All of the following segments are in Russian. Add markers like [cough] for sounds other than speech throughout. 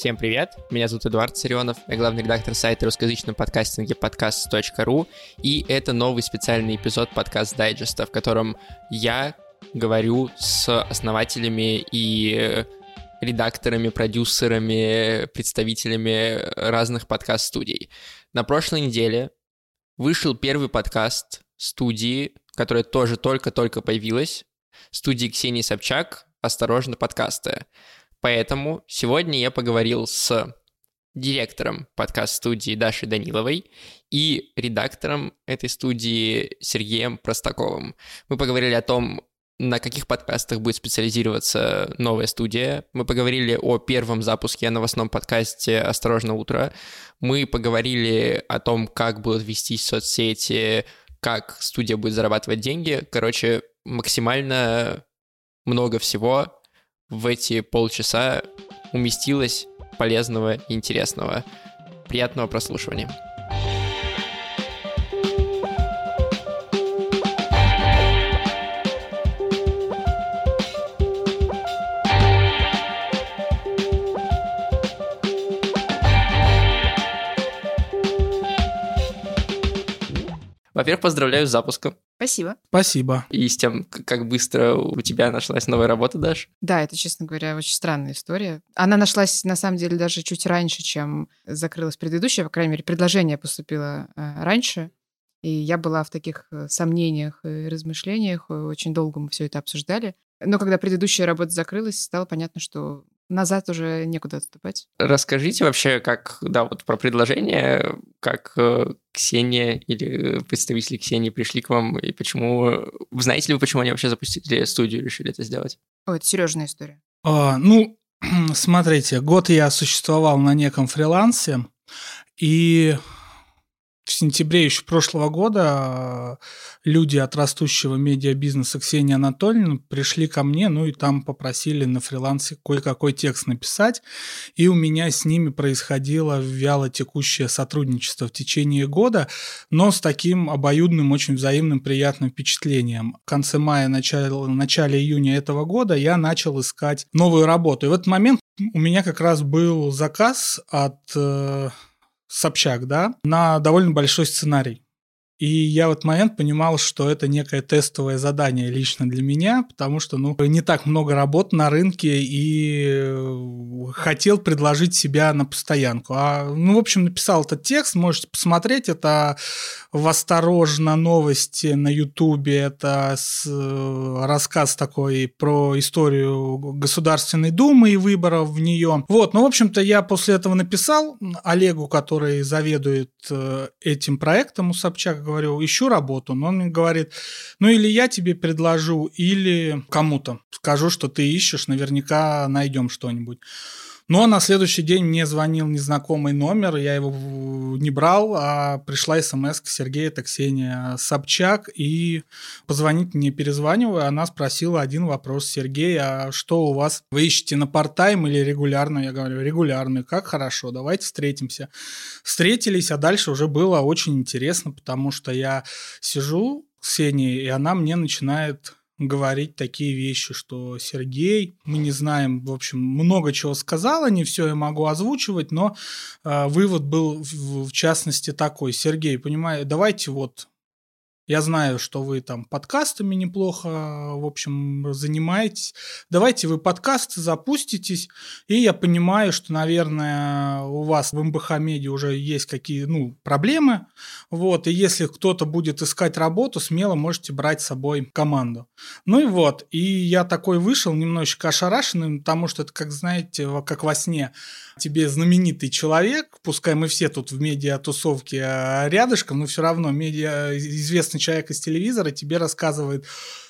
Всем привет, меня зовут Эдуард Царионов, я главный редактор сайта русскоязычного подкастинга подкаст.ру, и это новый специальный эпизод подкаст дайджеста, в котором я говорю с основателями и редакторами, продюсерами, представителями разных подкаст-студий. На прошлой неделе вышел первый подкаст студии, которая тоже только-только появилась, студии Ксении Собчак «Осторожно, подкасты». Поэтому сегодня я поговорил с директором подкаст-студии Дашей Даниловой и редактором этой студии Сергеем Простаковым. Мы поговорили о том, на каких подкастах будет специализироваться новая студия. Мы поговорили о первом запуске о новостном подкасте «Осторожно, утро». Мы поговорили о том, как будут вестись соцсети, как студия будет зарабатывать деньги. Короче, максимально много всего в эти полчаса уместилось полезного и интересного. Приятного прослушивания. Во-первых, поздравляю с запуском. Спасибо. Спасибо. И с тем, как быстро у тебя нашлась новая работа, Даш. Да, это, честно говоря, очень странная история. Она нашлась, на самом деле, даже чуть раньше, чем закрылась предыдущая. По крайней мере, предложение поступило э, раньше. И я была в таких э, сомнениях и размышлениях. Очень долго мы все это обсуждали. Но когда предыдущая работа закрылась, стало понятно, что назад уже некуда отступать. Расскажите вообще, как, да, вот про предложение, как э, Ксения или представители Ксении пришли к вам, и почему... Знаете ли вы, почему они вообще запустили студию и решили это сделать? О, это Сережная история. А, ну, [clears throat] смотрите, год я существовал на неком фрилансе, и в сентябре еще прошлого года люди от растущего медиабизнеса Ксения Анатольевна пришли ко мне, ну и там попросили на фрилансе кое-какой текст написать, и у меня с ними происходило вяло текущее сотрудничество в течение года, но с таким обоюдным, очень взаимным, приятным впечатлением. В конце мая, начале, начале июня этого года я начал искать новую работу. И в этот момент у меня как раз был заказ от э, Собчак, да, на довольно большой сценарий. И я в этот момент понимал, что это некое тестовое задание лично для меня, потому что, ну, не так много работ на рынке и э, хотел предложить себя на постоянку. А, ну, в общем, написал этот текст, можете посмотреть, это в «Осторожно» новости на Ютубе, это с, э, рассказ такой про историю Государственной Думы и выборов в нее. Вот, ну, в общем-то, я после этого написал Олегу, который заведует э, этим проектом у Собчак, говорю, ищу работу. Но он мне говорит, ну или я тебе предложу, или кому-то скажу, что ты ищешь, наверняка найдем что-нибудь. Но на следующий день мне звонил незнакомый номер, я его не брал, а пришла смс к Сергею, Ксения Собчак, и позвонить мне перезванивая, она спросила один вопрос, Сергей, а что у вас, вы ищете на парт-тайм или регулярно? Я говорю, регулярно, как хорошо, давайте встретимся. Встретились, а дальше уже было очень интересно, потому что я сижу, Ксении, и она мне начинает говорить такие вещи, что Сергей, мы не знаем, в общем, много чего сказала, не все я могу озвучивать, но э, вывод был в, в частности такой. Сергей, понимаю, давайте вот я знаю, что вы там подкастами неплохо, в общем, занимаетесь. Давайте вы подкасты запуститесь. И я понимаю, что, наверное, у вас в МБХ Меди уже есть какие ну, проблемы. Вот, и если кто-то будет искать работу, смело можете брать с собой команду. Ну и вот, и я такой вышел немножечко ошарашенный, потому что это, как знаете, как во сне тебе знаменитый человек, пускай мы все тут в медиа-тусовке а, рядышком, но все равно медиа, известный человек из телевизора тебе рассказывает,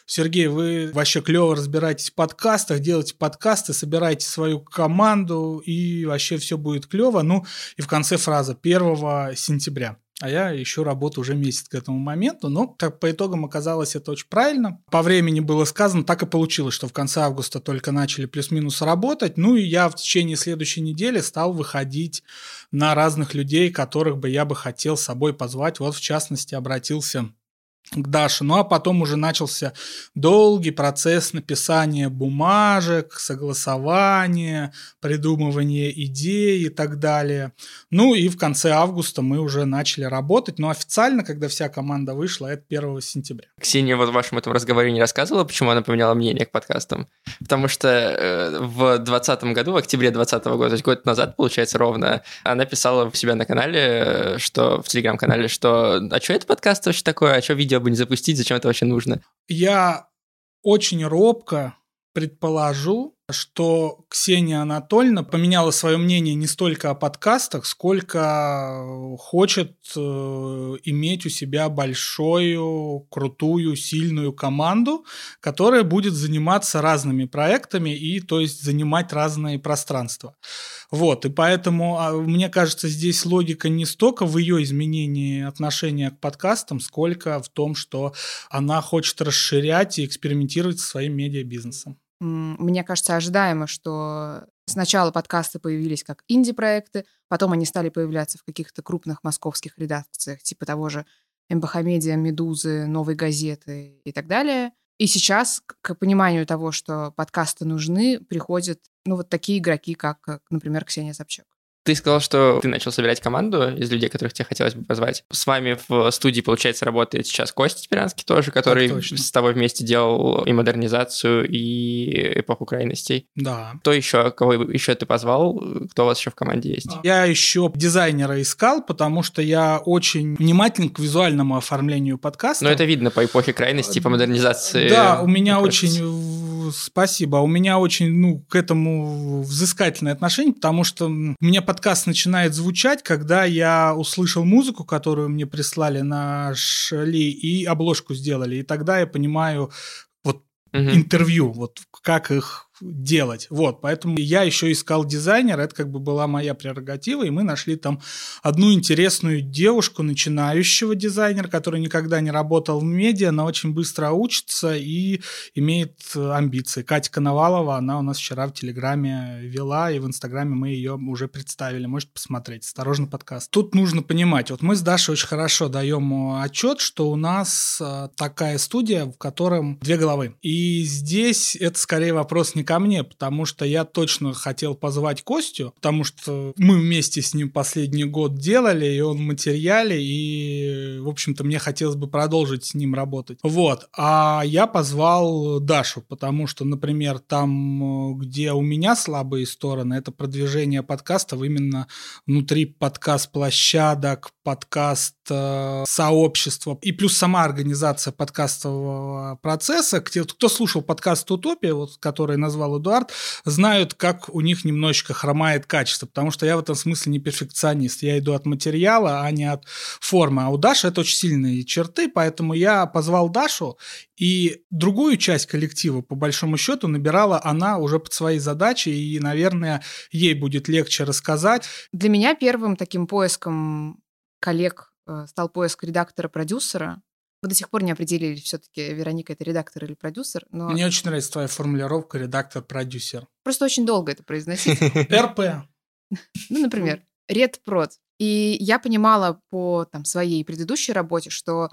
Сергей, вы вообще клево разбираетесь в подкастах, делаете подкасты, собираете свою команду, и вообще все будет клево. Ну, и в конце фраза 1 сентября. А я ищу работу уже месяц к этому моменту. Но так по итогам оказалось это очень правильно. По времени было сказано, так и получилось, что в конце августа только начали плюс-минус работать. Ну и я в течение следующей недели стал выходить на разных людей, которых бы я бы хотел с собой позвать. Вот в частности обратился к Даше. Ну а потом уже начался долгий процесс написания бумажек, согласования, придумывания идей и так далее. Ну и в конце августа мы уже начали работать, но официально, когда вся команда вышла, это 1 сентября. Ксения вот в вашем этом разговоре не рассказывала, почему она поменяла мнение к подкастам? Потому что э, в 2020 году, в октябре 2020 года, то есть год назад, получается, ровно, она писала у себя на канале, э, что в телеграм-канале, что «А что это подкаст вообще такое? А что видео бы не запустить, зачем это вообще нужно? Я очень робко предположу, что Ксения Анатольевна поменяла свое мнение не столько о подкастах, сколько хочет э, иметь у себя большую, крутую, сильную команду, которая будет заниматься разными проектами и, то есть, занимать разные пространства. Вот, и поэтому, а, мне кажется, здесь логика не столько в ее изменении отношения к подкастам, сколько в том, что она хочет расширять и экспериментировать со своим медиабизнесом мне кажется, ожидаемо, что сначала подкасты появились как инди-проекты, потом они стали появляться в каких-то крупных московских редакциях, типа того же МБХ-медиа, Медузы, Новой газеты и так далее. И сейчас к пониманию того, что подкасты нужны, приходят ну, вот такие игроки, как, например, Ксения Собчак. Ты сказал, что ты начал собирать команду из людей, которых тебе хотелось бы позвать. С вами в студии, получается, работает сейчас Костя Спиранский тоже, который с тобой вместе делал и модернизацию, и эпоху крайностей. Да. Кто еще, кого еще ты позвал? Кто у вас еще в команде есть? Я еще дизайнера искал, потому что я очень внимателен к визуальному оформлению подкаста. Но это видно по эпохе крайности, по модернизации. Да, у меня очень... Спасибо. У меня очень, ну, к этому взыскательное отношение, потому что мне подкаст начинает звучать, когда я услышал музыку, которую мне прислали на Шли, и обложку сделали. И тогда я понимаю вот угу. интервью, вот как их делать. Вот, поэтому я еще искал дизайнера, это как бы была моя прерогатива, и мы нашли там одну интересную девушку, начинающего дизайнера, который никогда не работал в медиа, но очень быстро учится и имеет амбиции. Катя Коновалова, она у нас вчера в Телеграме вела, и в Инстаграме мы ее уже представили, можете посмотреть. Осторожно, подкаст. Тут нужно понимать, вот мы с Дашей очень хорошо даем отчет, что у нас а, такая студия, в котором две головы. И здесь это скорее вопрос не ко мне, потому что я точно хотел позвать Костю, потому что мы вместе с ним последний год делали, и он в материале, и, в общем-то, мне хотелось бы продолжить с ним работать. Вот. А я позвал Дашу, потому что, например, там, где у меня слабые стороны, это продвижение подкастов именно внутри подкаст-площадок, подкаст э, и плюс сама организация подкастового процесса. Кто слушал подкаст «Утопия», вот, который назвал назвал Эдуард, знают, как у них немножечко хромает качество, потому что я в этом смысле не перфекционист. Я иду от материала, а не от формы. А у Даши это очень сильные черты, поэтому я позвал Дашу, и другую часть коллектива, по большому счету, набирала она уже под свои задачи, и, наверное, ей будет легче рассказать. Для меня первым таким поиском коллег э, стал поиск редактора-продюсера, мы до сих пор не определили, все-таки Вероника это редактор или продюсер. Но... Мне очень нравится твоя формулировка редактор-продюсер. Просто очень долго это произносить. РП. Ну, например, редпрод. И я понимала по там, своей предыдущей работе, что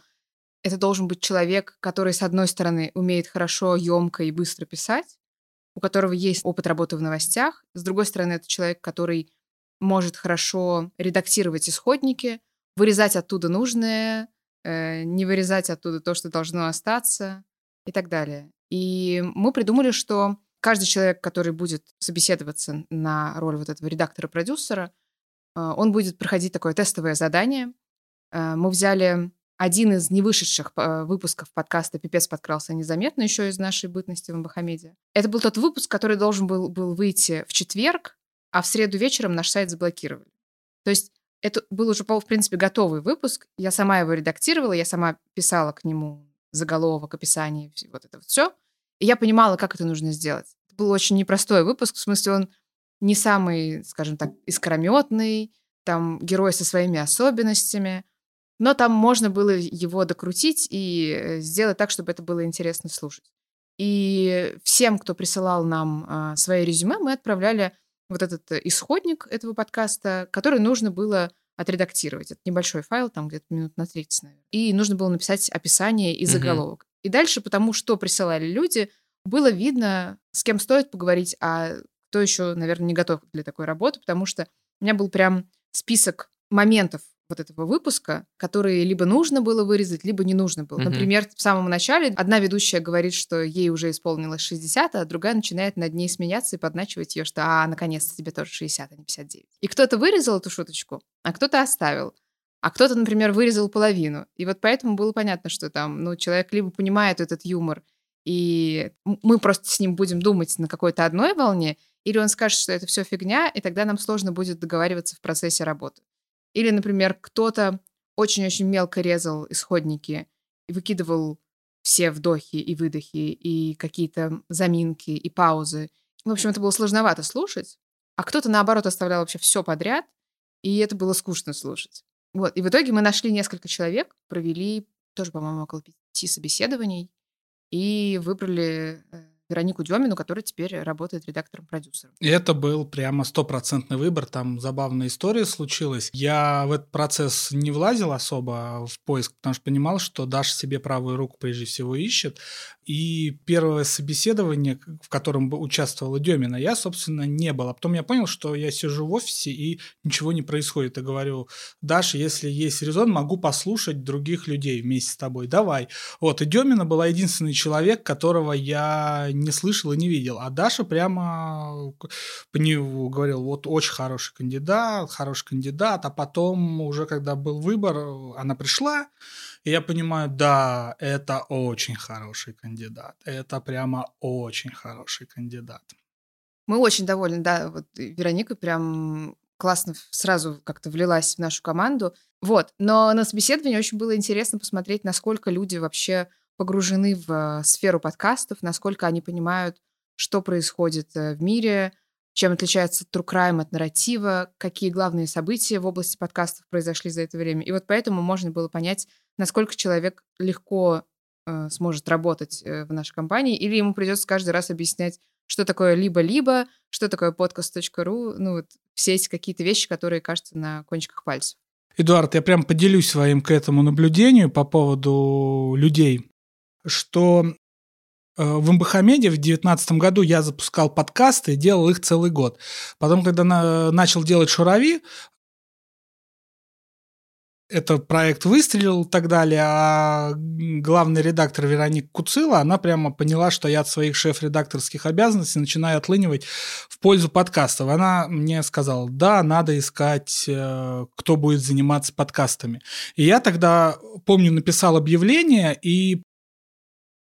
это должен быть человек, который, с одной стороны, умеет хорошо, емко и быстро писать, у которого есть опыт работы в новостях. С другой стороны, это человек, который может хорошо редактировать исходники, вырезать оттуда нужное, не вырезать оттуда то, что должно остаться и так далее. И мы придумали, что каждый человек, который будет собеседоваться на роль вот этого редактора-продюсера, э, он будет проходить такое тестовое задание. Э, мы взяли один из невышедших выпусков подкаста «Пипец подкрался незаметно» еще из нашей бытности в Мбахамеде. Это был тот выпуск, который должен был, был выйти в четверг, а в среду вечером наш сайт заблокировали. То есть это был уже, в принципе, готовый выпуск. Я сама его редактировала, я сама писала к нему заголовок, описание, вот это вот все. И я понимала, как это нужно сделать. Это был очень непростой выпуск, в смысле он не самый, скажем так, искрометный, там герой со своими особенностями, но там можно было его докрутить и э, сделать так, чтобы это было интересно слушать. И всем, кто присылал нам э, свои резюме, мы отправляли вот этот э, исходник этого подкаста, который нужно было отредактировать. Это небольшой файл, там где-то минут на 30, наверное. И нужно было написать описание и заголовок. Угу. И дальше, потому что присылали люди, было видно, с кем стоит поговорить, а кто еще, наверное, не готов для такой работы, потому что у меня был прям список моментов вот этого выпуска, которые либо нужно было вырезать, либо не нужно было. Mm-hmm. Например, в самом начале одна ведущая говорит, что ей уже исполнилось 60, а другая начинает над ней смеяться и подначивать ее, что «А, наконец-то тебе тоже 60, а не 59». И кто-то вырезал эту шуточку, а кто-то оставил. А кто-то, например, вырезал половину. И вот поэтому было понятно, что там, ну, человек либо понимает этот юмор, и мы просто с ним будем думать на какой-то одной волне, или он скажет, что это все фигня, и тогда нам сложно будет договариваться в процессе работы. Или, например, кто-то очень-очень мелко резал исходники и выкидывал все вдохи и выдохи, и какие-то заминки, и паузы. В общем, это было сложновато слушать. А кто-то, наоборот, оставлял вообще все подряд, и это было скучно слушать. Вот. И в итоге мы нашли несколько человек, провели тоже, по-моему, около пяти собеседований, и выбрали э, Веронику Демину, которая теперь работает редактором-продюсером. И это был прямо стопроцентный выбор, там забавная история случилась. Я в этот процесс не влазил особо в поиск, потому что понимал, что Даша себе правую руку прежде всего ищет, и первое собеседование, в котором участвовала Демина, я, собственно, не был. А потом я понял, что я сижу в офисе и ничего не происходит. И говорю, Даша, если есть резон, могу послушать других людей вместе с тобой. Давай. Вот, и Демина была единственный человек, которого я не слышал и не видел. А Даша прямо по нему говорил, вот очень хороший кандидат, хороший кандидат. А потом уже, когда был выбор, она пришла, и я понимаю, да, это очень хороший кандидат. Это прямо очень хороший кандидат. Мы очень довольны, да. Вот Вероника прям классно сразу как-то влилась в нашу команду. Вот. Но на собеседовании очень было интересно посмотреть, насколько люди вообще погружены в э, сферу подкастов, насколько они понимают, что происходит э, в мире, чем отличается true crime от нарратива, какие главные события в области подкастов произошли за это время. И вот поэтому можно было понять, насколько человек легко э, сможет работать э, в нашей компании, или ему придется каждый раз объяснять, что такое либо-либо, что такое podcast.ru, ну вот все эти какие-то вещи, которые кажутся на кончиках пальцев. Эдуард, я прям поделюсь своим к этому наблюдению по поводу людей, что Э, в МБХ-медиа в 2019 году я запускал подкасты делал их целый год. Потом, когда на, начал делать «Шурави», этот проект выстрелил и так далее, а главный редактор Вероника Куцила, она прямо поняла, что я от своих шеф-редакторских обязанностей начинаю отлынивать в пользу подкастов. Она мне сказала, да, надо искать, э, кто будет заниматься подкастами. И я тогда, помню, написал объявление и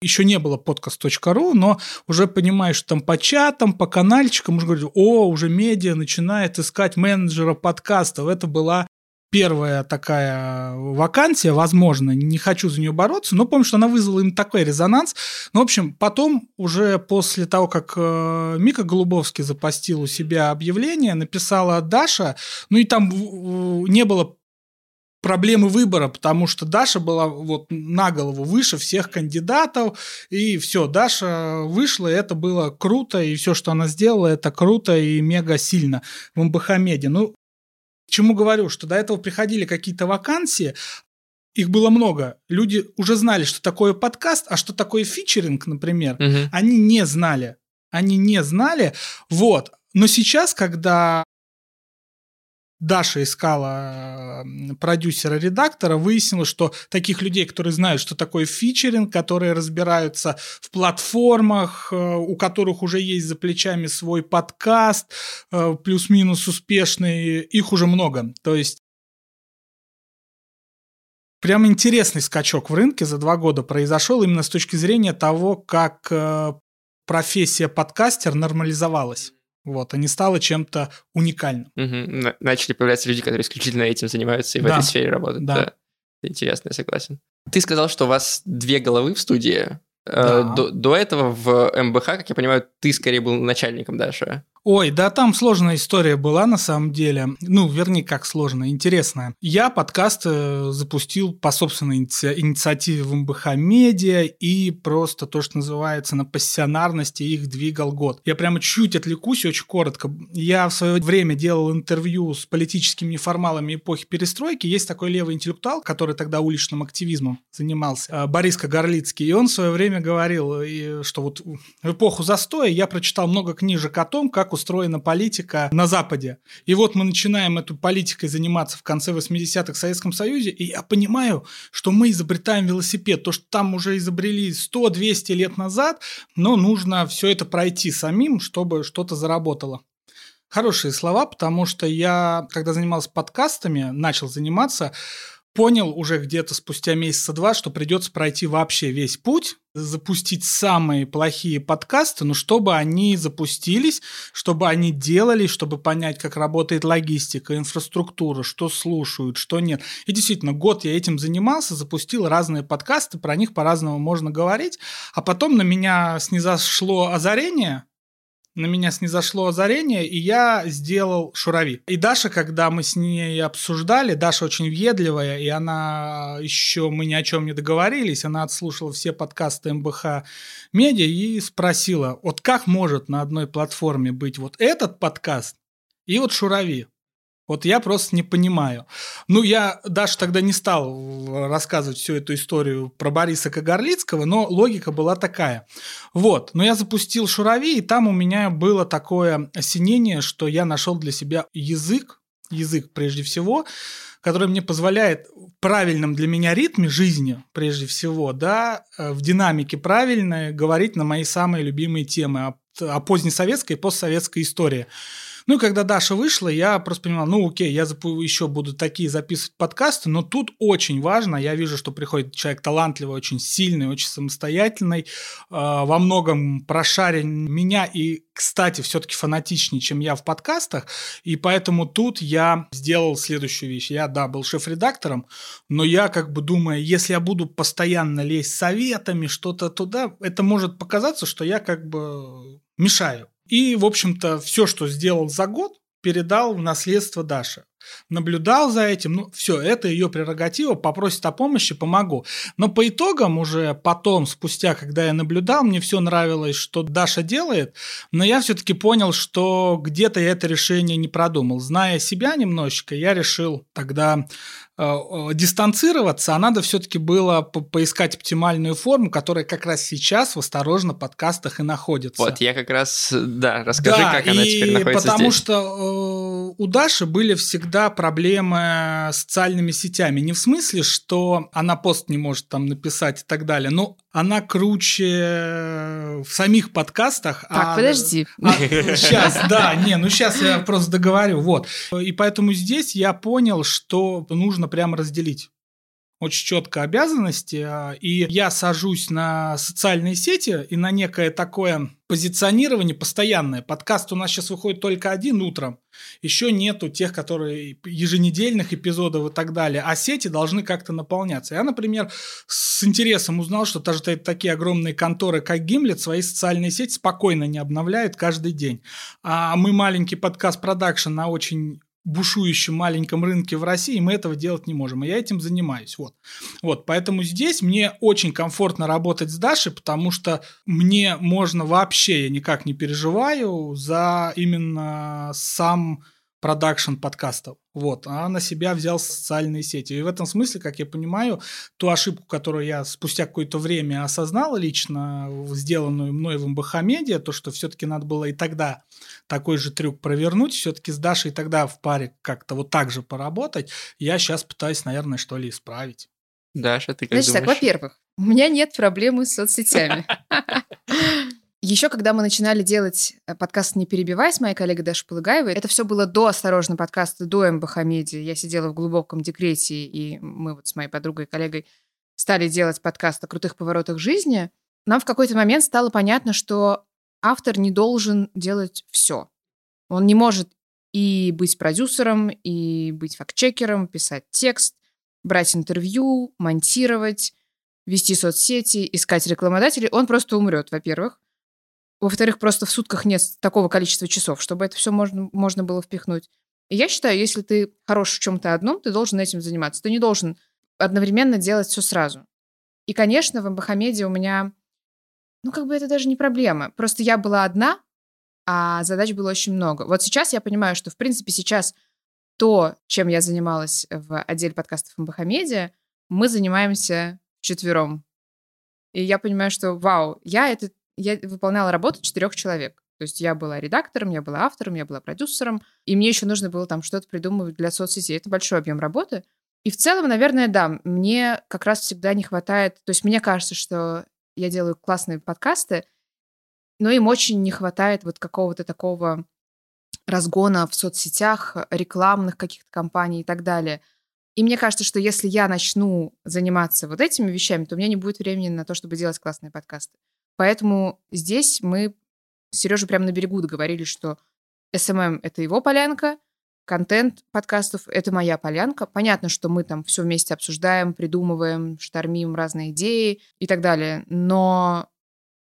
еще не было podcast.ru, но уже понимаешь, там по чатам, по канальчикам уже говорили, о, уже медиа начинает искать менеджера подкастов. Это была первая такая вакансия, возможно, не хочу за нее бороться, но помню, что она вызвала им такой резонанс. Ну, в общем, потом уже после того, как э, Мика Голубовский запостил у себя объявление, написала Даша, ну и там не было проблемы выбора, потому что Даша была вот на голову выше всех кандидатов, и все, Даша вышла, и это было круто, и все, что она сделала, это круто и мега сильно в МБХ-меди. Ну, чему говорю, что до этого приходили какие-то вакансии, их было много. Люди уже знали, что такое подкаст, а что такое фичеринг, например, угу. они не знали. Они не знали. Вот. Но сейчас, когда Даша искала продюсера-редактора, выяснилось, что таких людей, которые знают, что такое фичеринг, которые разбираются в платформах, э, у которых уже есть за плечами свой подкаст, э, плюс-минус успешный, их уже много. То есть прям интересный скачок в рынке за два года произошел именно с точки зрения того, как э, профессия подкастер нормализовалась. Вот, а не стало чем-то уникальным. Угу. Начали появляться люди, которые исключительно этим занимаются и да. в этой сфере работают. Да. да. Интересно, я согласен. Ты сказал, что у вас две головы в студии. Э, да. До, до этого в МБХ, как я понимаю, ты скорее был начальником Даша. Ой, да там сложная история была на самом деле. Ну, вернее, как сложная, интересная. Я подкаст э, запустил по собственной иници- инициативе в МБХ Медиа и просто то, что называется на пассионарности их двигал год. Я прямо чуть отвлекусь, очень коротко. Я в свое время делал интервью с политическими неформалами эпохи перестройки. Есть такой левый интеллектуал, который тогда уличным активизмом занимался, э, Борис Кагарлицкий. И он в свое время говорил, что вот в эпоху застоя я прочитал много книжек о том, как устроена политика на Западе. И вот мы начинаем эту политикой заниматься в конце 80-х в Советском Союзе, и я понимаю, что мы изобретаем велосипед. То, что там уже изобрели 100-200 лет назад, но нужно все это пройти самим, чтобы что-то заработало. Хорошие слова, потому что я, когда занимался подкастами, начал заниматься, понял уже где-то спустя месяца два, что придется пройти вообще весь путь, запустить самые плохие подкасты, но чтобы они запустились, чтобы они делали, чтобы понять, как работает логистика, инфраструктура, что слушают, что нет. И действительно, год я этим занимался, запустил разные подкасты, про них по-разному можно говорить, а потом на меня снизошло озарение – на меня снизошло озарение, и я сделал шурави. И Даша, когда мы с ней обсуждали, Даша очень въедливая, и она еще, мы ни о чем не договорились, она отслушала все подкасты МБХ Медиа и спросила, вот как может на одной платформе быть вот этот подкаст и вот шурави? Вот я просто не понимаю. Ну, я даже тогда не стал рассказывать всю эту историю про Бориса Кагарлицкого, но логика была такая. Вот, но я запустил Шурави, и там у меня было такое осенение, что я нашел для себя язык, язык прежде всего, который мне позволяет в правильном для меня ритме жизни, прежде всего, да, э, в динамике правильной говорить на мои самые любимые темы о, о позднесоветской и постсоветской истории. Ну когда Даша вышла, я просто понимал, ну окей, я еще буду такие записывать подкасты, но тут очень важно, я вижу, что приходит человек талантливый, очень сильный, очень самостоятельный, э, во многом прошарен меня и, кстати, все-таки фанатичнее, чем я в подкастах, и поэтому тут я сделал следующую вещь. Я, да, был шеф-редактором, но я как бы думаю, если я буду постоянно лезть советами, что-то туда, это может показаться, что я как бы мешаю. И, в общем-то, все, что сделал за год, передал в наследство Даше. Наблюдал за этим, ну, все, это ее прерогатива, попросит о помощи, помогу. Но по итогам уже потом, спустя, когда я наблюдал, мне все нравилось, что Даша делает, но я все-таки понял, что где-то я это решение не продумал. Зная себя немножечко, я решил тогда дистанцироваться, а надо все-таки было по поискать оптимальную форму, которая как раз сейчас в осторожно подкастах и находится. Вот, я как раз, да, расскажи, да, как она теперь находится потому здесь. что э, у Даши были всегда проблемы с социальными сетями. Не в смысле, что она пост не может там написать и так далее, но она круче в самих подкастах. Так, а, подожди. А, сейчас, да, не, ну сейчас я просто договорю, вот. И поэтому здесь я понял, что нужно прямо разделить очень четко обязанности, а, и я сажусь на социальные сети и на некое такое позиционирование постоянное. Подкаст у нас сейчас выходит только один утром. Еще нету тех, которые еженедельных эпизодов и так далее. А сети должны как-то наполняться. Я, например, с интересом узнал, что даже такие огромные конторы, как Гимлет, свои социальные сети спокойно не обновляют каждый день. А мы маленький подкаст-продакшн на очень бушующем маленьком рынке в России, мы этого делать не можем. И я этим занимаюсь. Вот. Вот, поэтому здесь мне очень комфортно работать с Дашей, потому что мне можно вообще, я никак не переживаю за именно сам продакшн подкастов. Вот, а на себя взял социальные сети. И в этом смысле, как я понимаю, ту ошибку, которую я спустя какое-то время осознал лично, сделанную мной в МБХ Медиа, то, что все-таки надо было и тогда такой же трюк провернуть, все-таки с Дашей тогда в паре как-то вот так же поработать, я сейчас пытаюсь, наверное, что ли исправить. Даша, ты как Значит думаешь? так, во-первых, у меня нет проблемы с соцсетями. [laughs] Еще когда мы начинали делать э, подкаст «Не перебивай» с моей коллегой Дашей Полыгаевой, это все было до «Осторожно» подкаста, до МБХ. Я сидела в глубоком декрете, и мы вот с моей подругой и коллегой стали делать подкаст о крутых поворотах жизни. Нам в какой-то момент стало понятно, что автор не должен делать все. Он не может и быть продюсером, и быть фактчекером, писать текст, брать интервью, монтировать, вести соцсети, искать рекламодателей. Он просто умрет, во-первых. Во-вторых, просто в сутках нет такого количества часов, чтобы это все можно, можно было впихнуть. И я считаю, если ты хорош в чем-то одном, ты должен этим заниматься. Ты не должен одновременно делать все сразу. И, конечно, в Амбахамеде у меня, ну, как бы это даже не проблема. Просто я была одна, а задач было очень много. Вот сейчас я понимаю, что, в принципе, сейчас то, чем я занималась в отделе подкастов Амбахамедиа, мы занимаемся четвером. И я понимаю, что, вау, я, это, я выполняла работу четырех человек. То есть я была редактором, я была автором, я была продюсером, и мне еще нужно было там что-то придумывать для соцсетей. Это большой объем работы. И в целом, наверное, да, мне как раз всегда не хватает... То есть мне кажется, что я делаю классные подкасты, но им очень не хватает вот какого-то такого разгона в соцсетях, рекламных каких-то компаний и так далее. И мне кажется, что если я начну заниматься вот этими вещами, то у меня не будет времени на то, чтобы делать классные подкасты. Поэтому здесь мы с прямо на берегу договорились, что SMM — это его полянка, контент подкастов — это моя полянка. Понятно, что мы там все вместе обсуждаем, придумываем, штормим разные идеи и так далее, но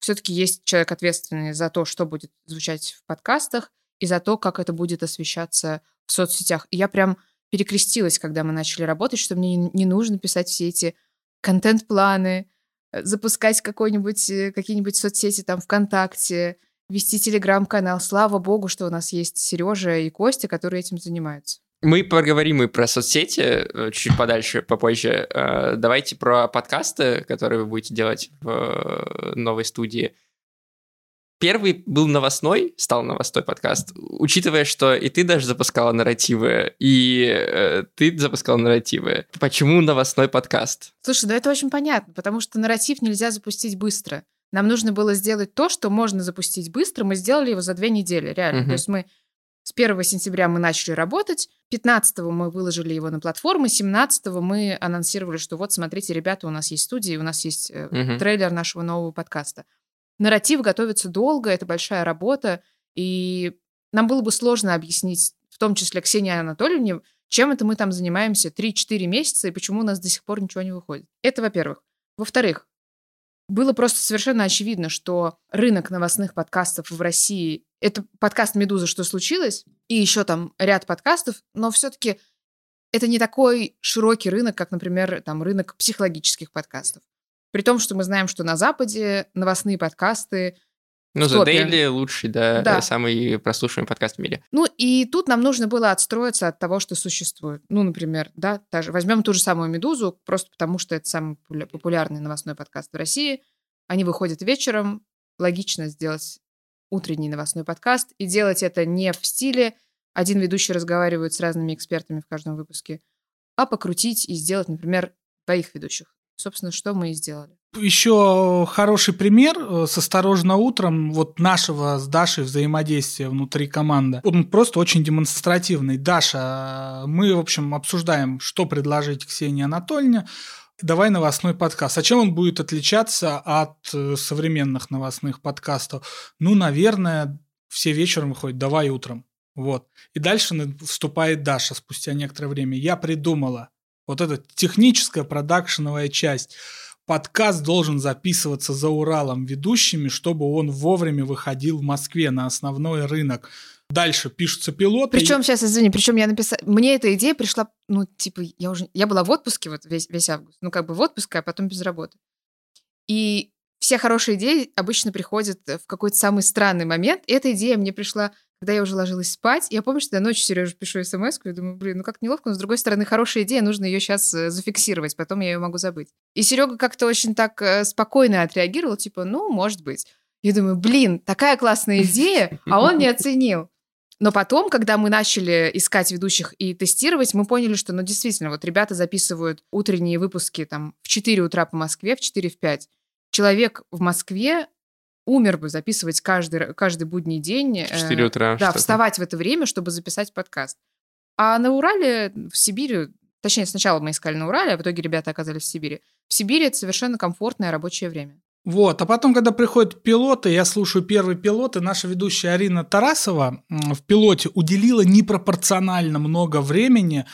все-таки есть человек ответственный за то, что будет звучать в подкастах, и за то, как это будет освещаться в соцсетях. И я прям перекрестилась, когда мы начали работать, что мне не нужно писать все эти контент-планы, запускать какой-нибудь, э, какие-нибудь соцсети там ВКонтакте, вести телеграм-канал. Слава богу, что у нас есть Сережа и Костя, которые этим занимаются. Мы поговорим и про соцсети э, чуть подальше, попозже. Давайте про подкасты, которые вы будете делать в новой студии. Первый был новостной, стал новостной подкаст, учитывая, что и ты даже запускала нарративы, и э, ты запускала нарративы. Почему новостной подкаст? Слушай, да это очень понятно, потому что нарратив нельзя запустить быстро. Нам нужно было сделать то, что можно запустить быстро. Мы сделали его за две недели, реально. Угу. То есть мы с 1 сентября мы начали работать, 15 мы выложили его на платформы, 17 мы анонсировали, что вот, смотрите, ребята, у нас есть студия, у нас есть э, угу. трейлер нашего нового подкаста. Нарратив готовится долго, это большая работа, и нам было бы сложно объяснить, в том числе Ксении Анатольевне, чем это мы там занимаемся 3-4 месяца и почему у нас до сих пор ничего не выходит. Это во-первых. Во-вторых, было просто совершенно очевидно, что рынок новостных подкастов в России — это подкаст «Медуза. Что случилось?» и еще там ряд подкастов, но все-таки это не такой широкий рынок, как, например, там рынок психологических подкастов. При том, что мы знаем, что на Западе новостные подкасты ну, The Daily лучший, да, да, самый прослушиваемый подкаст в мире. Ну, и тут нам нужно было отстроиться от того, что существует. Ну, например, да, та же, возьмем ту же самую «Медузу», просто потому что это самый популярный новостной подкаст в России. Они выходят вечером, логично сделать утренний новостной подкаст и делать это не в стиле один ведущий разговаривает с разными экспертами в каждом выпуске, а покрутить и сделать, например, двоих ведущих. Собственно, что мы и сделали. Еще хороший пример э, с «Осторожно утром» вот нашего с Дашей взаимодействия внутри команды. Он просто очень демонстративный. Даша, мы, в общем, обсуждаем, что предложить Ксении Анатольевне. Давай новостной подкаст. А чем он будет отличаться от э, современных новостных подкастов? Ну, наверное, все вечером выходят, давай утром. Вот. И дальше вступает Даша спустя некоторое время. Я придумала вот эта техническая продакшеновая часть. Подкаст должен записываться за Уралом ведущими, чтобы он вовремя выходил в Москве на основной рынок. Дальше пишутся пилоты. Причем, и... сейчас, извини, причем я написала... Мне эта идея пришла, ну, типа, я уже... Я была в отпуске вот весь, весь август. Ну, как бы в отпуске, а потом без работы. И все хорошие идеи обычно приходят в какой-то самый странный момент. И эта идея мне пришла когда я уже ложилась спать, я помню, что я ночью Сереже пишу смс и думаю, блин, ну как неловко, но с другой стороны, хорошая идея, нужно ее сейчас э, зафиксировать, потом я ее могу забыть. И Серега как-то очень так э, спокойно отреагировал, типа, ну, может быть. Я думаю, блин, такая классная идея, а он не оценил. Но потом, когда мы начали искать ведущих и тестировать, мы поняли, что, ну, действительно, вот ребята записывают утренние выпуски там в 4 утра по Москве, в 4 в 5. Человек в Москве умер бы записывать каждый, каждый будний день. В 4 э, утра. Да, вставать в это время, чтобы записать подкаст. А на Урале, в Сибири, точнее, сначала мы искали на Урале, а в итоге ребята оказались в Сибири. В Сибири это совершенно комфортное рабочее время. Вот, а потом, когда приходят пилоты, я слушаю первый пилот, и наша ведущая Арина Тарасова в пилоте уделила непропорционально много времени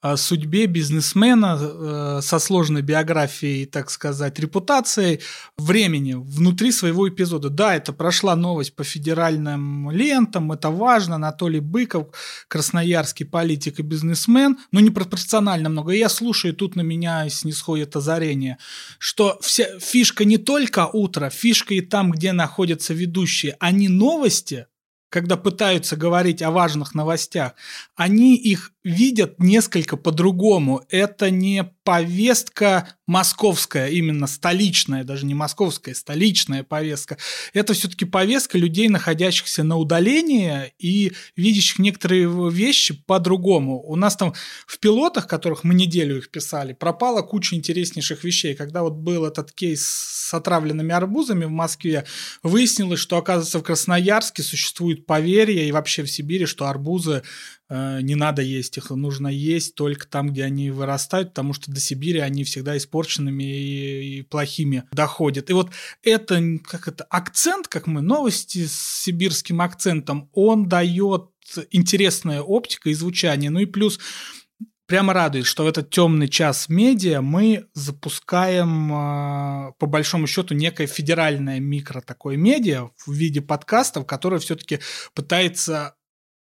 о судьбе бизнесмена э, со сложной биографией, так сказать, репутацией времени внутри своего эпизода. Да, это прошла новость по федеральным лентам, это важно. Анатолий Быков, красноярский политик и бизнесмен, но непропорционально много. И я слушаю, тут на меня снисходит озарение, что вся фишка не только утро, фишка и там, где находятся ведущие. Они новости когда пытаются говорить о важных новостях, они их видят несколько по-другому. Это не повестка московская, именно столичная, даже не московская, столичная повестка. Это все-таки повестка людей, находящихся на удалении и видящих некоторые вещи по-другому. У нас там в пилотах, которых мы неделю их писали, пропала куча интереснейших вещей. Когда вот был этот кейс с отравленными арбузами в Москве, выяснилось, что, оказывается, в Красноярске существует поверье и вообще в Сибири, что арбузы не надо есть их, нужно есть только там, где они вырастают, потому что до Сибири они всегда испорченными и, и плохими доходят. И вот это, как это, акцент, как мы, новости с сибирским акцентом, он дает интересная оптика и звучание. Ну и плюс прямо радует, что в этот темный час медиа мы запускаем, э, по большому счету, некое федеральное микро такое медиа в виде подкастов, которое все-таки пытается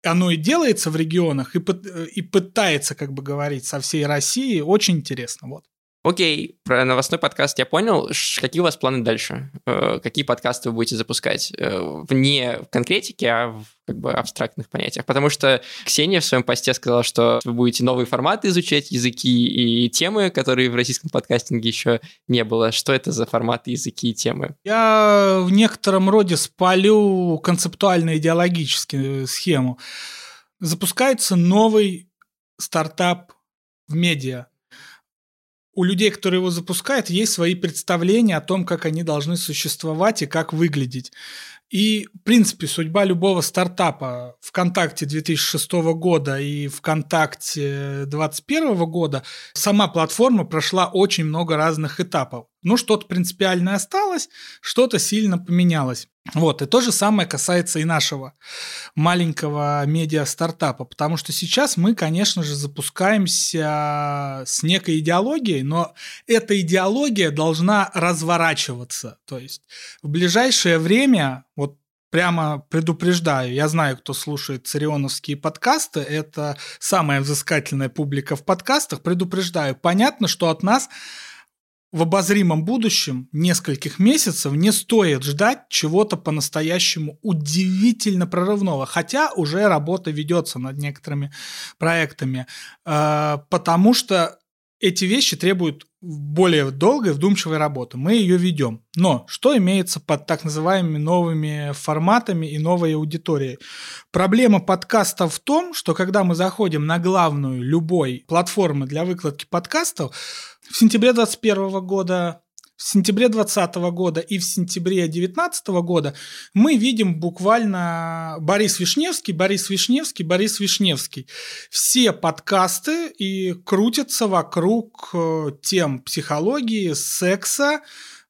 оно и делается в регионах, и, и пытается, как бы говорить, со всей России. Очень интересно, вот. Окей, про новостной подкаст я понял. Какие у вас планы дальше? Э, какие подкасты вы будете запускать? Э, вне конкретики, а в как бы абстрактных понятиях. Потому что Ксения в своем посте сказала, что вы будете новые форматы изучать, языки и темы, которые в российском подкастинге еще не было. Что это за форматы, языки и темы? Я в некотором роде спалю концептуально-идеологическую схему. Запускается новый стартап в медиа у людей, которые его запускают, есть свои представления о том, как они должны существовать и как выглядеть. И, в принципе, судьба любого стартапа ВКонтакте 2006 года и ВКонтакте 2021 года, сама платформа прошла очень много разных этапов. Ну, что-то принципиальное осталось, что-то сильно поменялось. Вот, и то же самое касается и нашего маленького медиа-стартапа, потому что сейчас мы, конечно же, запускаемся с некой идеологией, но эта идеология должна разворачиваться. То есть в ближайшее время, вот прямо предупреждаю, я знаю, кто слушает царионовские подкасты, это самая взыскательная публика в подкастах, предупреждаю, понятно, что от нас в обозримом будущем нескольких месяцев не стоит ждать чего-то по-настоящему удивительно прорывного, хотя уже работа ведется над некоторыми проектами, э, потому что эти вещи требуют более долгой, вдумчивой работы. Мы ее ведем. Но что имеется под так называемыми новыми форматами и новой аудиторией? Проблема подкаста в том, что когда мы заходим на главную любой платформы для выкладки подкастов, в сентябре 2021 года в сентябре 2020 года и в сентябре 2019 года мы видим буквально Борис Вишневский, Борис Вишневский, Борис Вишневский. Все подкасты и крутятся вокруг э, тем психологии, секса,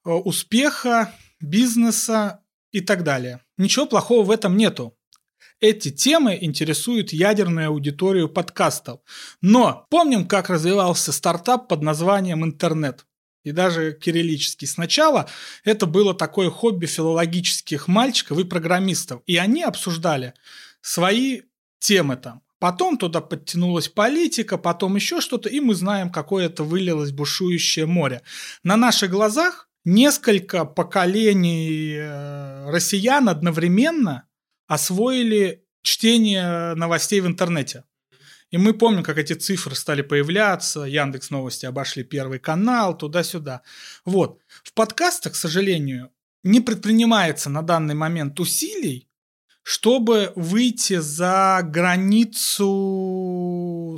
э, успеха, бизнеса и так далее. Ничего плохого в этом нету. Эти темы интересуют ядерную аудиторию подкастов. Но помним, как развивался стартап под названием «Интернет» и даже кириллический. Сначала это было такое хобби филологических мальчиков и программистов, и они обсуждали свои темы там. Потом туда подтянулась политика, потом еще что-то, и мы знаем, какое это вылилось бушующее море. На наших глазах несколько поколений э, россиян одновременно освоили чтение новостей в интернете. И мы помним, как эти цифры стали появляться, Яндекс Новости обошли первый канал, туда-сюда. Вот. В подкастах, к сожалению, не предпринимается на данный момент усилий, чтобы выйти за границу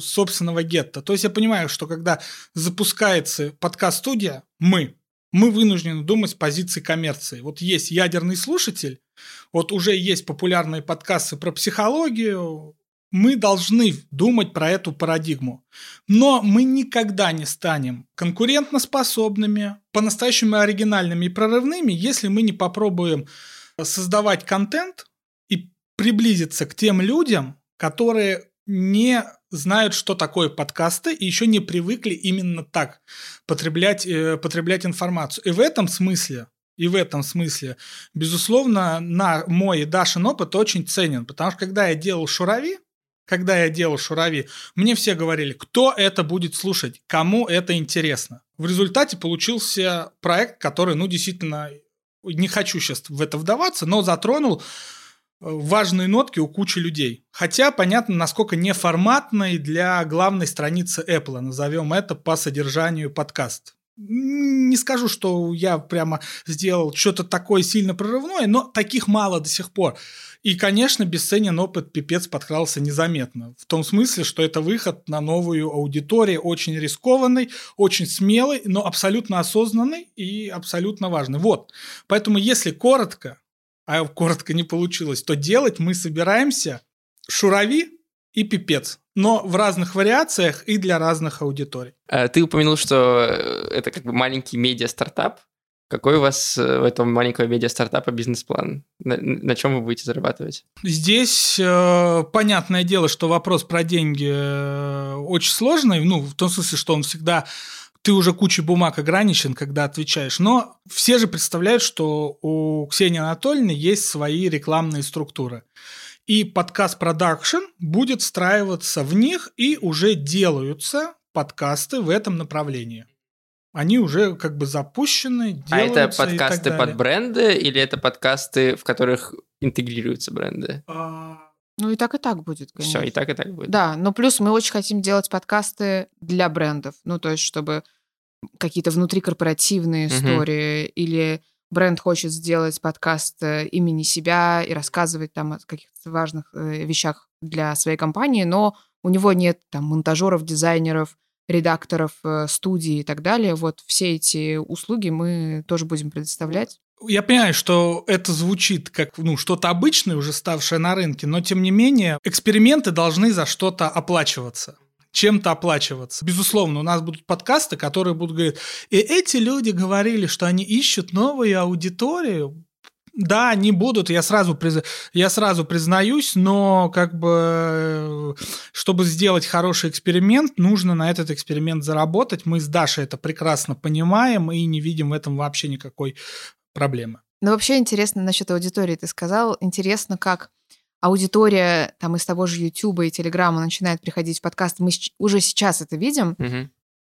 собственного гетто. То есть я понимаю, что когда запускается подкаст-студия, мы, мы вынуждены думать с позиции коммерции. Вот есть ядерный слушатель, вот уже есть популярные подкасты про психологию, мы должны думать про эту парадигму. Но мы никогда не станем конкурентоспособными, по-настоящему оригинальными и прорывными, если мы не попробуем создавать контент и приблизиться к тем людям, которые не знают, что такое подкасты, и еще не привыкли именно так потреблять, э, потреблять информацию. И в этом смысле и в этом смысле, безусловно, на мой и Дашин опыт очень ценен, потому что когда я делал Шурави, когда я делал Шурави, мне все говорили, кто это будет слушать, кому это интересно. В результате получился проект, который, ну, действительно, не хочу сейчас в это вдаваться, но затронул э, важные нотки у кучи людей. Хотя понятно, насколько неформатной для главной страницы Apple, назовем это по содержанию подкаст не скажу, что я прямо сделал что-то такое сильно прорывное, но таких мало до сих пор. И, конечно, бесценен опыт пипец подкрался незаметно. В том смысле, что это выход на новую аудиторию, очень рискованный, очень смелый, но абсолютно осознанный и абсолютно важный. Вот. Поэтому, если коротко, а коротко не получилось, то делать мы собираемся шурави и пипец но в разных вариациях и для разных аудиторий. А ты упомянул, что э, это как бы маленький медиа-стартап. Какой у вас э, в этом маленького медиа-стартапа бизнес-план? На, на чем вы будете зарабатывать? Здесь э, понятное дело, что вопрос про деньги э, очень сложный, ну, в том смысле, что он всегда ты уже кучей бумаг ограничен, когда отвечаешь. Но все же представляют, что у Ксении Анатольевны есть свои рекламные структуры. И подкаст продакшн будет встраиваться в них, и уже делаются подкасты в этом направлении. Они уже как бы запущены, А это подкасты под бренды или это подкасты, в которых интегрируются бренды? А... Ну и так и так будет, конечно. Все, и так и так будет. Да, но плюс мы очень хотим делать подкасты для брендов. Ну то есть, чтобы какие-то внутрикорпоративные угу. истории или бренд хочет сделать подкаст э, имени себя и рассказывать там о каких-то важных э, вещах для своей компании, но у него нет там монтажеров, дизайнеров, редакторов, э, студии и так далее. Вот все эти услуги мы тоже будем предоставлять. Я понимаю, что это звучит как ну, что-то обычное, уже ставшее на рынке, но тем не менее эксперименты должны за что-то оплачиваться чем-то оплачиваться. Безусловно, у нас будут подкасты, которые будут говорить, и эти люди говорили, что они ищут новую аудиторию. Да, они будут, я сразу, приз... я сразу признаюсь, но как бы, чтобы сделать хороший эксперимент, нужно на этот эксперимент заработать. Мы с Дашей это прекрасно понимаем и не видим в этом вообще никакой проблемы. Ну, вообще интересно насчет аудитории. Ты сказал, интересно, как аудитория там из того же Ютуба и Телеграма начинает приходить в подкаст, мы уже сейчас это видим.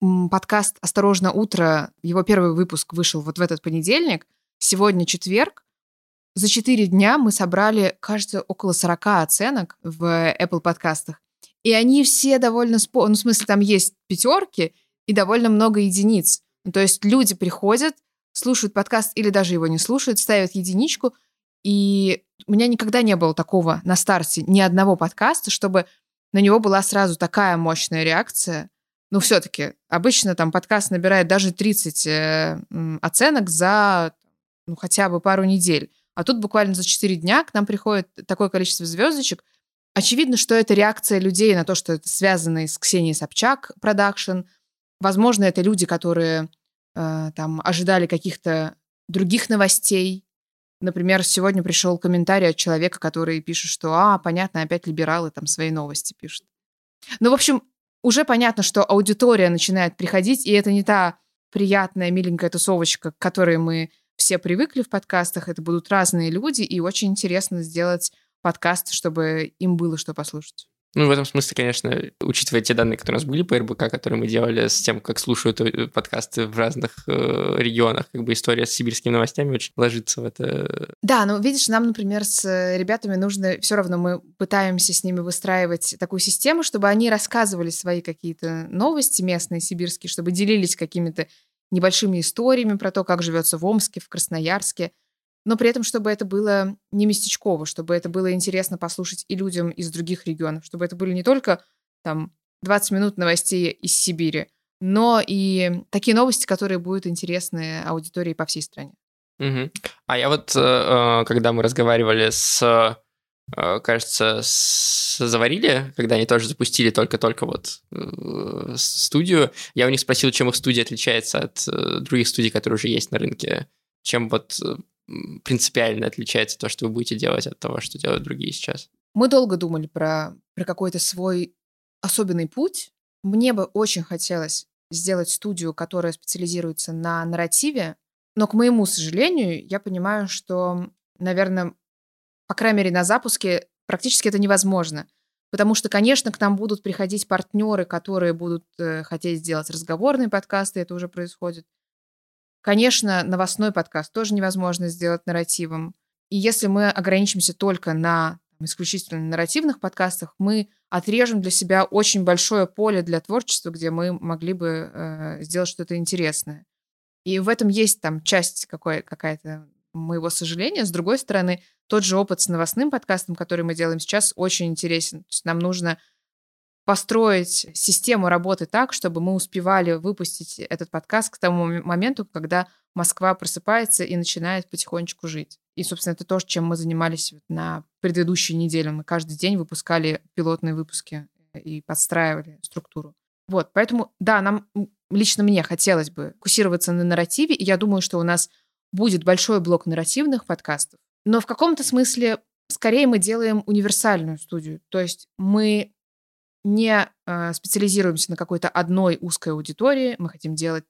Угу. Подкаст «Осторожно, утро», его первый выпуск вышел вот в этот понедельник, сегодня четверг. За четыре дня мы собрали, кажется, около 40 оценок в Apple подкастах. И они все довольно... Спо... Ну, в смысле, там есть пятерки и довольно много единиц. Ну, то есть люди приходят, слушают подкаст или даже его не слушают, ставят единичку — и у меня никогда не было такого на старте ни одного подкаста, чтобы на него была сразу такая мощная реакция. Ну, все-таки, обычно там подкаст набирает даже 30 э, оценок за ну, хотя бы пару недель. А тут буквально за 4 дня к нам приходит такое количество звездочек. Очевидно, что это реакция людей на то, что это связано с Ксенией Собчак продакшн. Возможно, это люди, которые э, там ожидали каких-то других новостей, Например, сегодня пришел комментарий от человека, который пишет, что, а, понятно, опять либералы там свои новости пишут. Ну, в общем, уже понятно, что аудитория начинает приходить, и это не та приятная, миленькая тусовочка, к которой мы все привыкли в подкастах. Это будут разные люди, и очень интересно сделать подкаст, чтобы им было что послушать. Ну, в этом смысле, конечно, учитывая те данные, которые у нас были по РБК, которые мы делали с тем, как слушают э, подкасты в разных э, регионах, как бы история с сибирскими новостями очень ложится в это. Да, ну, видишь, нам, например, с ребятами нужно, все равно мы пытаемся с ними выстраивать такую систему, чтобы они рассказывали свои какие-то новости местные, сибирские, чтобы делились какими-то небольшими историями про то, как живется в Омске, в Красноярске, но при этом, чтобы это было не местечково, чтобы это было интересно послушать и людям из других регионов, чтобы это были не только там 20 минут новостей из Сибири, но и такие новости, которые будут интересны аудитории по всей стране. Угу. А я вот, э, э, когда мы разговаривали с, э, кажется, с Заварили, когда они тоже запустили только-только вот студию, я у них спросил, чем их студия отличается от других студий, которые уже есть на рынке, чем вот принципиально отличается то, что вы будете делать от того, что делают другие сейчас? Мы долго думали про, про какой-то свой особенный путь. Мне бы очень хотелось сделать студию, которая специализируется на нарративе, но, к моему сожалению, я понимаю, что, наверное, по крайней мере, на запуске практически это невозможно. Потому что, конечно, к нам будут приходить партнеры, которые будут э, хотеть сделать разговорные подкасты, это уже происходит. Конечно, новостной подкаст тоже невозможно сделать нарративом. И если мы ограничимся только на исключительно нарративных подкастах, мы отрежем для себя очень большое поле для творчества, где мы могли бы э, сделать что-то интересное. И в этом есть там часть какой, какая-то моего сожаления. С другой стороны, тот же опыт с новостным подкастом, который мы делаем сейчас, очень интересен. То есть нам нужно построить систему работы так, чтобы мы успевали выпустить этот подкаст к тому моменту, когда Москва просыпается и начинает потихонечку жить. И, собственно, это то, чем мы занимались на предыдущей неделе. Мы каждый день выпускали пилотные выпуски и подстраивали структуру. Вот, поэтому, да, нам, лично мне хотелось бы фокусироваться на нарративе, и я думаю, что у нас будет большой блок нарративных подкастов. Но в каком-то смысле скорее мы делаем универсальную студию. То есть мы не э, специализируемся на какой-то одной узкой аудитории. Мы хотим делать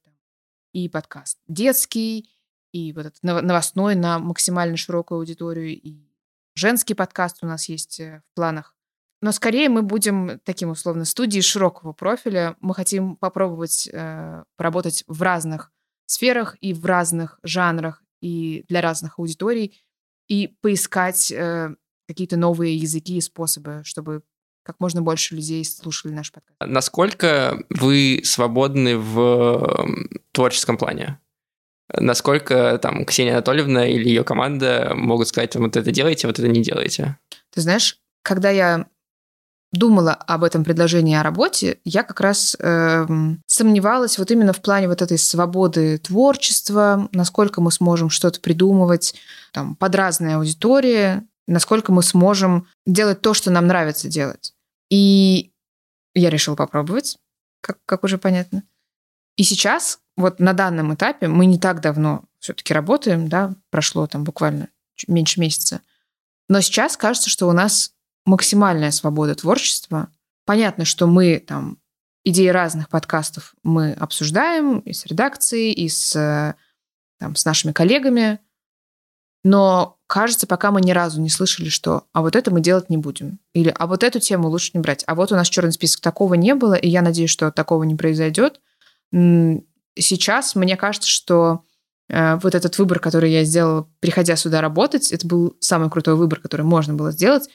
и подкаст детский, и вот этот новостной на максимально широкую аудиторию, и женский подкаст у нас есть э, в планах. Но скорее мы будем таким условно студией широкого профиля. Мы хотим попробовать э, поработать в разных сферах и в разных жанрах и для разных аудиторий и поискать э, какие-то новые языки и способы, чтобы как можно больше людей слушали наш подкаст. Насколько вы свободны в творческом плане? Насколько там Ксения Анатольевна или ее команда могут сказать, вот это делайте, вот это не делайте? Ты знаешь, когда я думала об этом предложении о работе, я как раз э, сомневалась вот именно в плане вот этой свободы творчества, насколько мы сможем что-то придумывать там, под разные аудитории, насколько мы сможем делать то, что нам нравится делать. И я решила попробовать, как, как уже понятно. И сейчас, вот на данном этапе, мы не так давно все-таки работаем, да, прошло там буквально меньше месяца. Но сейчас кажется, что у нас максимальная свобода творчества. Понятно, что мы там идеи разных подкастов мы обсуждаем и с редакцией, и с, там, с нашими коллегами. Но кажется, пока мы ни разу не слышали, что а вот это мы делать не будем. Или а вот эту тему лучше не брать. А вот у нас черный список такого не было, и я надеюсь, что такого не произойдет. Сейчас мне кажется, что э, вот этот выбор, который я сделала, приходя сюда работать, это был самый крутой выбор, который можно было сделать.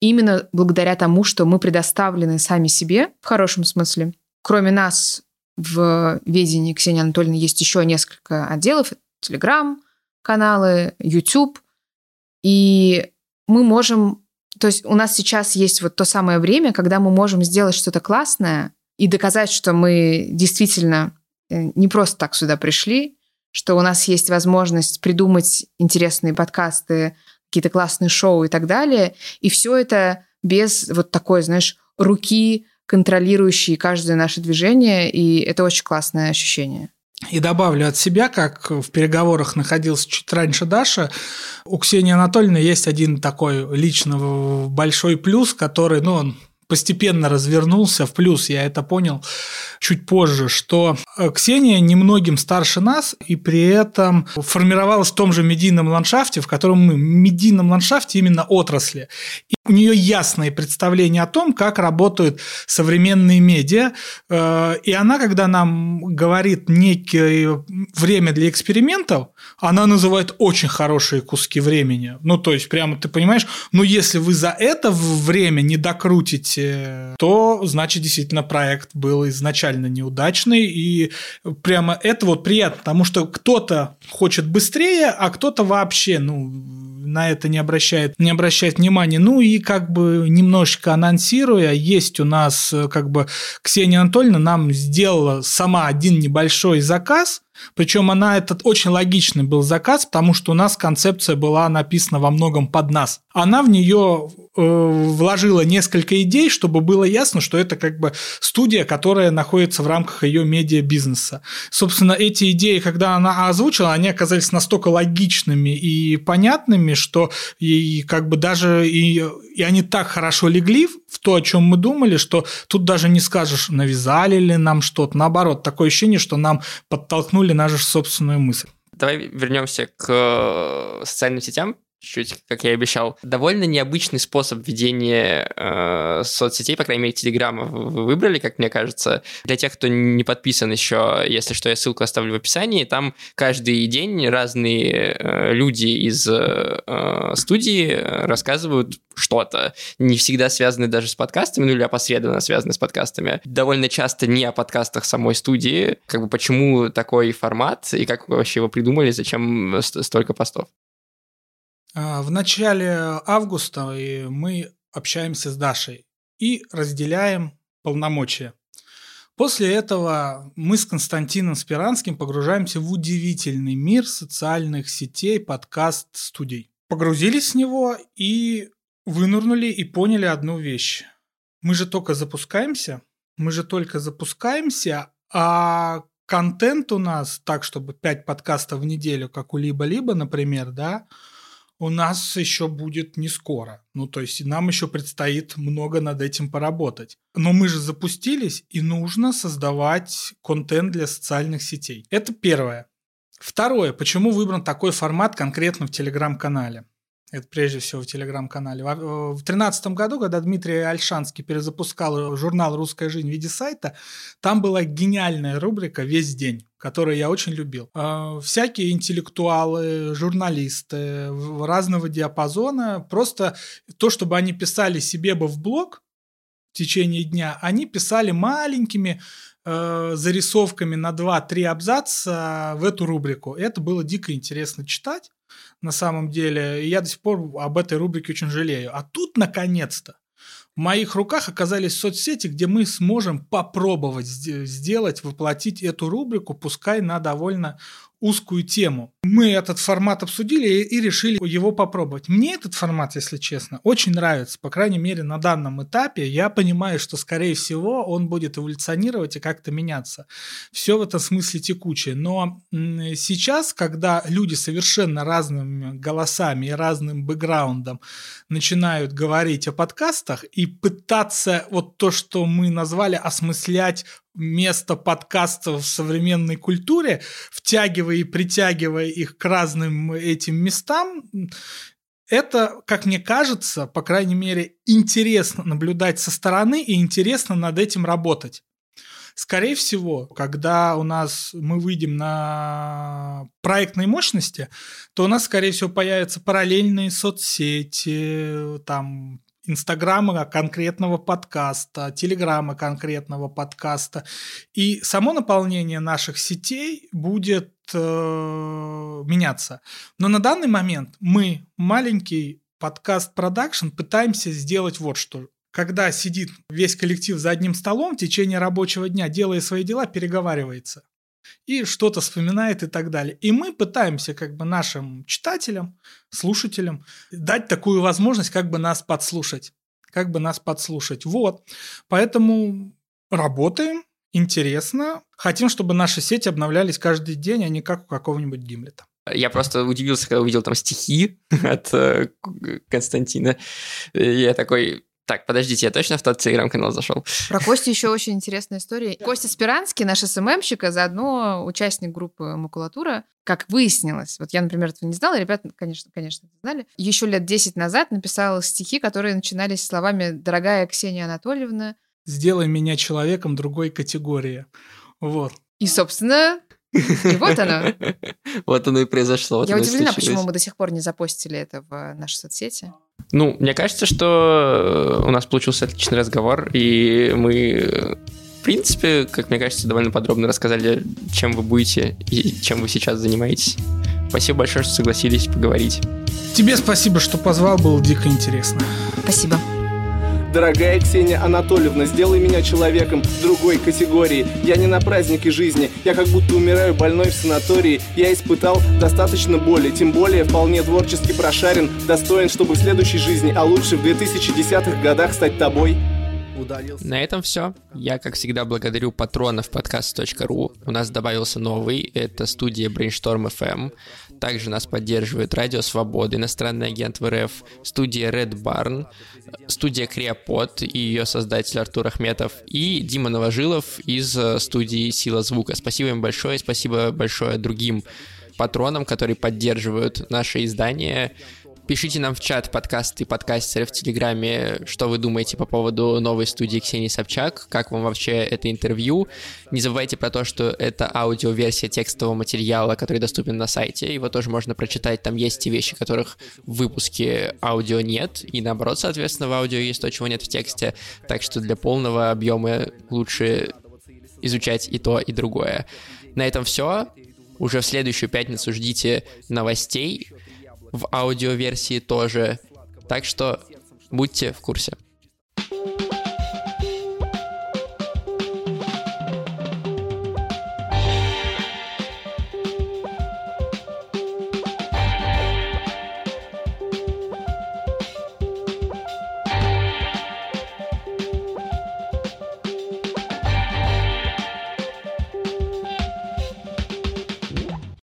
Именно благодаря тому, что мы предоставлены сами себе, в хорошем смысле. Кроме нас в ведении Ксении Анатольевны есть еще несколько отделов. Телеграм, каналы, YouTube. И мы можем... То есть у нас сейчас есть вот то самое время, когда мы можем сделать что-то классное и доказать, что мы действительно э, не просто так сюда пришли, что у нас есть возможность придумать интересные подкасты, какие-то классные шоу и так далее. И все это без вот такой, знаешь, руки, контролирующей каждое наше движение. И это очень классное ощущение. И добавлю от себя, как в переговорах находился чуть раньше Даша, у Ксении Анатольевны есть один такой лично большой плюс, который, ну, он постепенно развернулся в плюс, я это понял чуть позже, что э, Ксения немногим старше нас и при этом формировалась в том же медийном ландшафте, в котором мы, в медийном ландшафте именно отрасли. И у нее ясное представление о том, как работают современные медиа, э, и она, когда нам говорит некое время для экспериментов, она называет очень хорошие куски времени. Ну, то есть, прямо ты понимаешь, ну, если вы за это время не докрутите, то, значит, действительно проект был изначально неудачный, и прямо это вот приятно, потому что кто-то хочет быстрее, а кто-то вообще, ну, на это не обращает, не обращает внимания. Ну и как бы немножечко анонсируя, есть у нас как бы Ксения Анатольевна нам сделала сама один небольшой заказ, Причем она этот очень логичный был заказ, потому что у нас концепция была написана во многом под нас. Она в нее э, вложила несколько идей, чтобы было ясно, что это как бы студия, которая находится в рамках ее медиа-бизнеса. Собственно, эти идеи, когда она озвучила, они оказались настолько логичными и понятными, что и как бы даже и, и они так хорошо легли в то, о чем мы думали, что тут даже не скажешь, навязали ли нам что-то. Наоборот, такое ощущение, что нам подтолкнули нашу собственную мысль. Давай вернемся к э, социальным сетям чуть-чуть, как я и обещал. Довольно необычный способ ведения э, соцсетей, по крайней мере, Телеграма вы выбрали, как мне кажется. Для тех, кто не подписан еще, если что, я ссылку оставлю в описании. Там каждый день разные э, люди из э, студии рассказывают что-то, не всегда связаны даже с подкастами, ну или опосредованно связаны с подкастами. Довольно часто не о подкастах самой студии. Как бы почему такой формат и как вы вообще его придумали, зачем столько постов? А, в начале августа мы общаемся с Дашей и разделяем полномочия. После этого мы с Константином Спиранским погружаемся в удивительный мир социальных сетей, подкаст-студий. Погрузились в него и вынурнули и поняли одну вещь. Мы же только запускаемся, мы же только запускаемся, а контент у нас так, чтобы 5 подкастов в неделю, как у либо-либо, например, да, у нас еще будет не скоро. Ну, то есть нам еще предстоит много над этим поработать. Но мы же запустились, и нужно создавать контент для социальных сетей. Это первое. Второе, почему выбран такой формат конкретно в Телеграм-канале? Это прежде всего в телеграм-канале. В 2013 году, когда Дмитрий Альшанский перезапускал журнал «Русская жизнь» в виде сайта, там была гениальная рубрика «Весь день», которую я очень любил. А, всякие интеллектуалы, журналисты разного диапазона, просто то, чтобы они писали себе бы в блог в течение дня, они писали маленькими э, зарисовками на 2-3 абзаца в эту рубрику. Это было дико интересно читать на самом деле. И я до сих пор об этой рубрике очень жалею. А тут, наконец-то, в моих руках оказались соцсети, где мы сможем попробовать сделать, воплотить эту рубрику, пускай на довольно узкую тему. Мы этот формат обсудили и решили его попробовать. Мне этот формат, если честно, очень нравится. По крайней мере, на данном этапе я понимаю, что, скорее всего, он будет эволюционировать и как-то меняться. Все в этом смысле текучее. Но сейчас, когда люди совершенно разными голосами и разным бэкграундом начинают говорить о подкастах и пытаться вот то, что мы назвали осмыслять место подкастов в современной культуре, втягивая и притягивая их к разным этим местам, это, как мне кажется, по крайней мере, интересно наблюдать со стороны и интересно над этим работать. Скорее всего, когда у нас мы выйдем на проектной мощности, то у нас, скорее всего, появятся параллельные соцсети, там Инстаграма конкретного подкаста, Телеграма конкретного подкаста. И само наполнение наших сетей будет э, меняться. Но на данный момент мы, маленький подкаст-продакшн, пытаемся сделать вот что. Когда сидит весь коллектив за одним столом в течение рабочего дня, делая свои дела, переговаривается и что-то вспоминает и так далее. И мы пытаемся как бы нашим читателям, слушателям дать такую возможность как бы нас подслушать. Как бы нас подслушать. Вот. Поэтому работаем, интересно. Хотим, чтобы наши сети обновлялись каждый день, а не как у какого-нибудь Гимлета. Я просто удивился, когда увидел там стихи [laughs] от э, Константина. Я такой, так, подождите, я точно в тот телеграм-канал зашел? Про Костю еще очень интересная история. Костя Спиранский, наш СММщик, а заодно участник группы «Макулатура», как выяснилось, вот я, например, этого не знала, ребята, конечно, конечно, знали, еще лет 10 назад написал стихи, которые начинались словами «Дорогая Ксения Анатольевна». «Сделай меня человеком другой категории». Вот. И, собственно, и вот оно. [laughs] Вот оно и произошло. Я удивлена, почему мы до сих пор не запостили это в наши соцсети. Ну, мне кажется, что э, у нас получился отличный разговор, и мы, в принципе, как мне кажется, довольно подробно рассказали, чем вы будете и чем вы сейчас занимаетесь. Спасибо большое, что согласились поговорить. Тебе спасибо, что позвал, было дико интересно. Спасибо. Дорогая Ксения Анатольевна, сделай меня человеком другой категории. Я не на празднике жизни, я как будто умираю больной в санатории. Я испытал достаточно боли, тем более вполне творчески прошарен, достоин, чтобы в следующей жизни, а лучше в 2010-х годах стать тобой удалился. На этом все. Я, как всегда, благодарю патронов подкаст.ру. У нас добавился новый, это студия Brainstorm FM. Также нас поддерживает Радио Свобода, иностранный агент в РФ, студия Red Barn, студия Креопод и ее создатель Артур Ахметов, и Дима Новожилов из э, студии Сила Звука. Спасибо им большое, спасибо большое другим патронам, которые поддерживают наше издание. Пишите нам в чат подкасты подкастеры в Телеграме, что вы думаете по поводу новой студии Ксении Собчак, как вам вообще это интервью. Не забывайте про то, что это аудиоверсия текстового материала, который доступен на сайте, его тоже можно прочитать, там есть те вещи, которых в выпуске аудио нет, и наоборот, соответственно, в аудио есть то, чего нет в тексте, так что для полного объема лучше изучать и то, и другое. На этом все. Уже в следующую пятницу ждите новостей в аудиоверсии тоже. Так что будьте в курсе.